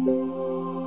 Música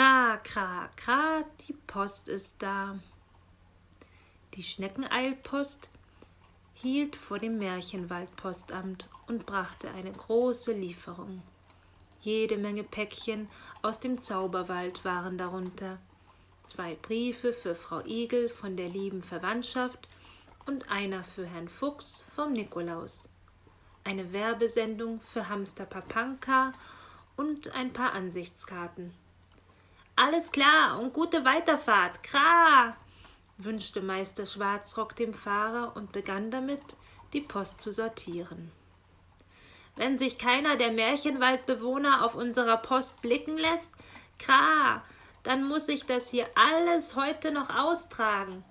Kra, kra, kra, die Post ist da. Die Schneckeneilpost hielt vor dem Märchenwaldpostamt und brachte eine große Lieferung. Jede Menge Päckchen aus dem Zauberwald waren darunter. Zwei Briefe für Frau Igel von der lieben Verwandtschaft und einer für Herrn Fuchs vom Nikolaus. Eine Werbesendung für Hamster Papanka und ein paar Ansichtskarten. Alles klar und gute Weiterfahrt. Kra! wünschte Meister Schwarzrock dem Fahrer und begann damit, die Post zu sortieren. Wenn sich keiner der Märchenwaldbewohner auf unserer Post blicken lässt, kra, dann muss ich das hier alles heute noch austragen.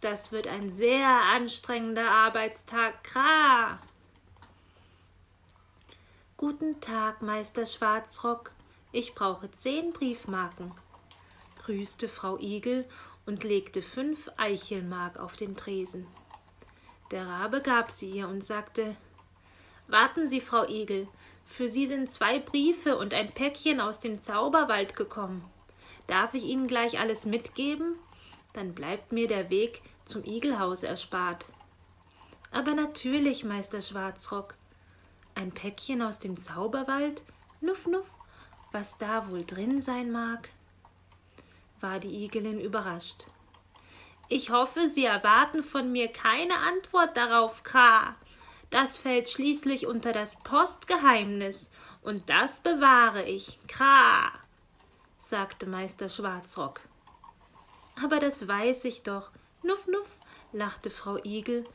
Das wird ein sehr anstrengender Arbeitstag, kra. Guten Tag, Meister Schwarzrock. Ich brauche zehn Briefmarken grüßte Frau Igel und legte fünf Eichelmark auf den Tresen. Der Rabe gab sie ihr und sagte Warten Sie, Frau Igel, für Sie sind zwei Briefe und ein Päckchen aus dem Zauberwald gekommen. Darf ich Ihnen gleich alles mitgeben? Dann bleibt mir der Weg zum Igelhaus erspart. Aber natürlich, Meister Schwarzrock. Ein Päckchen aus dem Zauberwald? Nuff, nuff, was da wohl drin sein mag war die Igelin überrascht. Ich hoffe, Sie erwarten von mir keine Antwort darauf, Kra. Das fällt schließlich unter das Postgeheimnis, und das bewahre ich, Kra, sagte Meister Schwarzrock. Aber das weiß ich doch. Nuff, nuff, lachte Frau Igel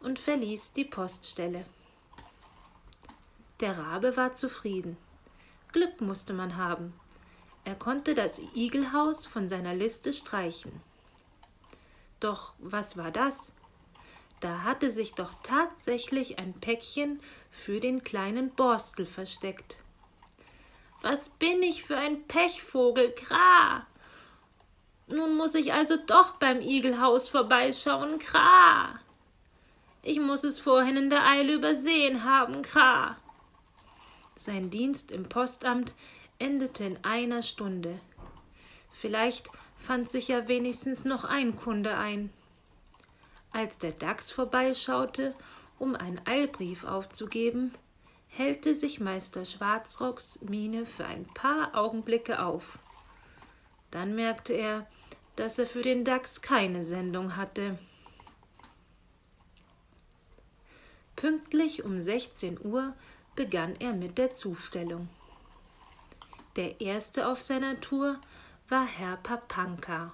und verließ die Poststelle. Der Rabe war zufrieden. Glück musste man haben. Er konnte das Igelhaus von seiner Liste streichen. Doch was war das? Da hatte sich doch tatsächlich ein Päckchen für den kleinen Borstel versteckt. Was bin ich für ein Pechvogel, Kra! Nun muss ich also doch beim Igelhaus vorbeischauen, Kra! Ich muss es vorhin in der Eile übersehen haben, Kra! Sein Dienst im Postamt endete in einer Stunde. Vielleicht fand sich ja wenigstens noch ein Kunde ein. Als der Dachs vorbeischaute, um einen Eilbrief aufzugeben, hellte sich Meister Schwarzrocks Miene für ein paar Augenblicke auf. Dann merkte er, dass er für den Dachs keine Sendung hatte. Pünktlich um sechzehn Uhr begann er mit der Zustellung. Der erste auf seiner Tour war Herr Papanka.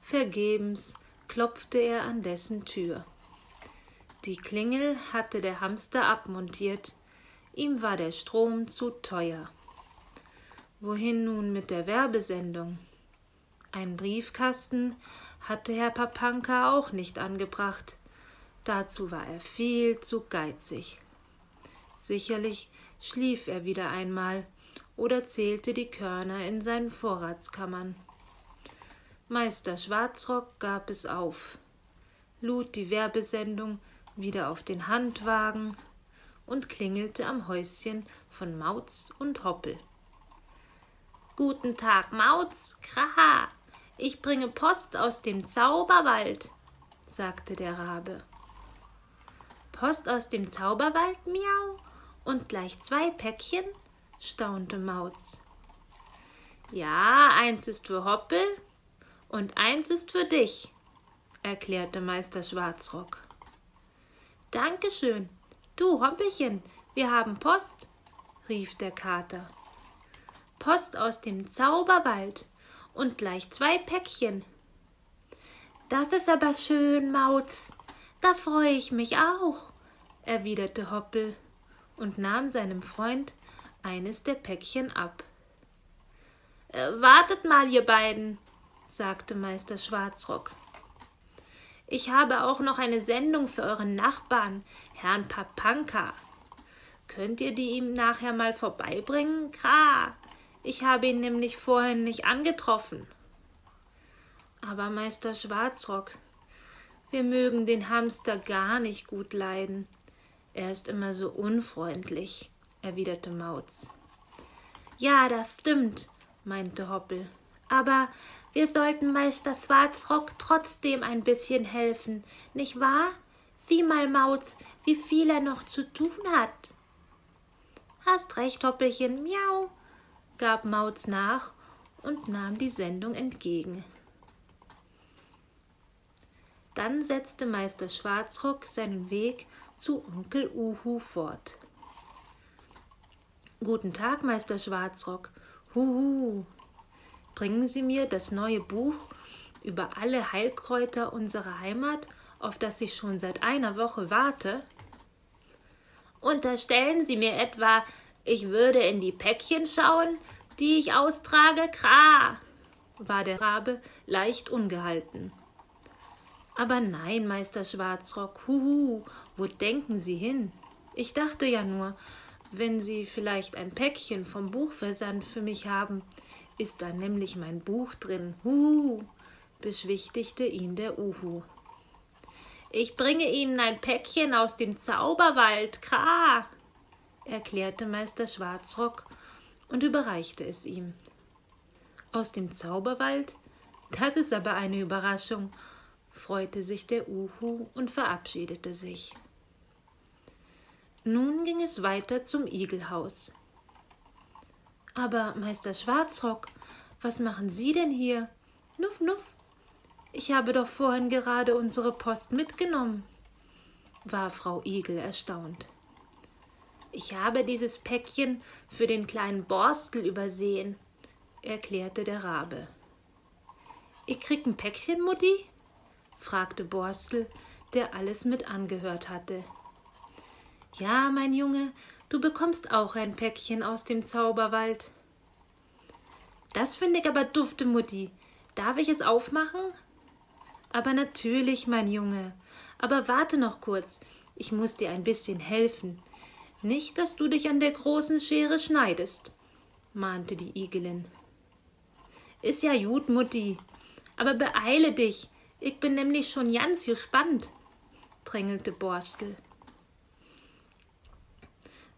Vergebens klopfte er an dessen Tür. Die Klingel hatte der Hamster abmontiert, ihm war der Strom zu teuer. Wohin nun mit der Werbesendung? Ein Briefkasten hatte Herr Papanka auch nicht angebracht. Dazu war er viel zu geizig. Sicherlich schlief er wieder einmal, oder zählte die Körner in seinen Vorratskammern. Meister Schwarzrock gab es auf, lud die Werbesendung wieder auf den Handwagen und klingelte am Häuschen von Mauz und Hoppel. Guten Tag, Mauz, kraha, ich bringe Post aus dem Zauberwald, sagte der Rabe. Post aus dem Zauberwald, miau, und gleich zwei Päckchen? Staunte Mauz. Ja, eins ist für Hoppel und eins ist für dich, erklärte Meister Schwarzrock. Dankeschön. Du, Hoppelchen, wir haben Post, rief der Kater. Post aus dem Zauberwald und gleich zwei Päckchen, Das ist aber schön, Mauz. Da freue ich mich auch, erwiderte Hoppel und nahm seinem Freund eines der Päckchen ab. Äh, wartet mal, ihr beiden, sagte Meister Schwarzrock. Ich habe auch noch eine Sendung für euren Nachbarn, Herrn Papanka. Könnt ihr die ihm nachher mal vorbeibringen? Kra. Ich habe ihn nämlich vorhin nicht angetroffen. Aber Meister Schwarzrock, wir mögen den Hamster gar nicht gut leiden. Er ist immer so unfreundlich, erwiderte Mauz. Ja, das stimmt, meinte Hoppel. Aber wir sollten Meister Schwarzrock trotzdem ein bisschen helfen, nicht wahr? Sieh mal, Mauz, wie viel er noch zu tun hat. Hast recht, Hoppelchen, miau, gab Mauz nach und nahm die Sendung entgegen. Dann setzte Meister Schwarzrock seinen Weg zu Onkel Uhu fort. Guten Tag, Meister Schwarzrock. Huhu. Bringen Sie mir das neue Buch über alle Heilkräuter unserer Heimat, auf das ich schon seit einer Woche warte? Unterstellen Sie mir etwa, ich würde in die Päckchen schauen, die ich austrage? Kra! war der Rabe leicht ungehalten. Aber nein, Meister Schwarzrock, huhu, wo denken Sie hin? Ich dachte ja nur, wenn Sie vielleicht ein Päckchen vom Buchversand für mich haben, ist da nämlich mein Buch drin. Huhu, beschwichtigte ihn der Uhu. Ich bringe Ihnen ein Päckchen aus dem Zauberwald, Kra, erklärte Meister Schwarzrock und überreichte es ihm. Aus dem Zauberwald? Das ist aber eine Überraschung freute sich der Uhu und verabschiedete sich. Nun ging es weiter zum Igelhaus. Aber Meister Schwarzrock, was machen Sie denn hier? Nuff, nuff. Ich habe doch vorhin gerade unsere Post mitgenommen, war Frau Igel erstaunt. Ich habe dieses Päckchen für den kleinen Borstel übersehen, erklärte der Rabe. Ich krieg ein Päckchen, Mutti? fragte Borstel, der alles mit angehört hatte. Ja, mein Junge, du bekommst auch ein Päckchen aus dem Zauberwald. Das finde ich aber dufte, Mutti. Darf ich es aufmachen? Aber natürlich, mein Junge. Aber warte noch kurz. Ich muss dir ein bisschen helfen. Nicht, dass du dich an der großen Schere schneidest, mahnte die Igelin. Ist ja gut, Mutti. Aber beeile dich. Ich bin nämlich schon ganz gespannt, drängelte Borstel.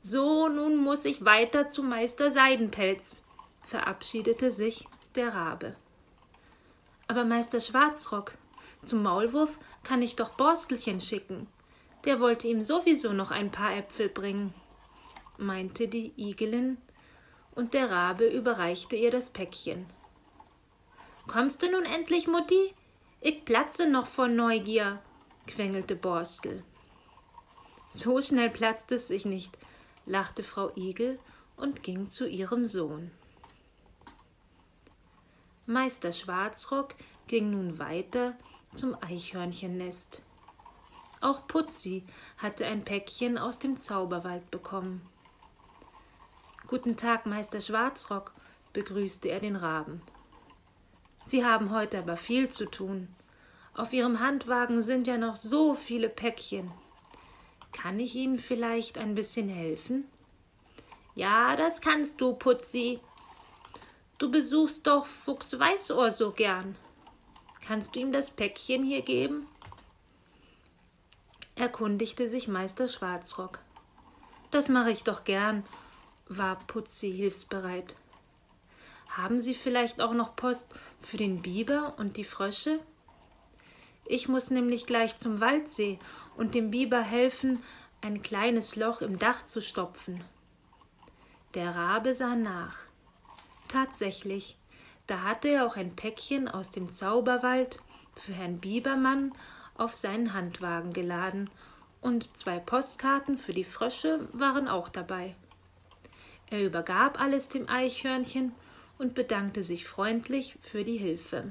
So, nun muss ich weiter zu Meister Seidenpelz, verabschiedete sich der Rabe. Aber Meister Schwarzrock, zum Maulwurf kann ich doch Borstelchen schicken. Der wollte ihm sowieso noch ein paar Äpfel bringen, meinte die Igelin, und der Rabe überreichte ihr das Päckchen. Kommst du nun endlich, Mutti? Ich platze noch vor Neugier, quengelte Borstel. So schnell platzt es sich nicht, lachte Frau Igel und ging zu ihrem Sohn. Meister Schwarzrock ging nun weiter zum Eichhörnchennest. Auch Putzi hatte ein Päckchen aus dem Zauberwald bekommen. Guten Tag, Meister Schwarzrock, begrüßte er den Raben. Sie haben heute aber viel zu tun. Auf Ihrem Handwagen sind ja noch so viele Päckchen. Kann ich Ihnen vielleicht ein bisschen helfen? Ja, das kannst du, Putzi. Du besuchst doch Fuchs Weißohr so gern. Kannst du ihm das Päckchen hier geben? erkundigte sich Meister Schwarzrock. Das mache ich doch gern, war Putzi hilfsbereit. Haben Sie vielleicht auch noch Post für den Biber und die Frösche? Ich muss nämlich gleich zum Waldsee und dem Biber helfen, ein kleines Loch im Dach zu stopfen. Der Rabe sah nach. Tatsächlich, da hatte er auch ein Päckchen aus dem Zauberwald für Herrn Bibermann auf seinen Handwagen geladen, und zwei Postkarten für die Frösche waren auch dabei. Er übergab alles dem Eichhörnchen und bedankte sich freundlich für die Hilfe.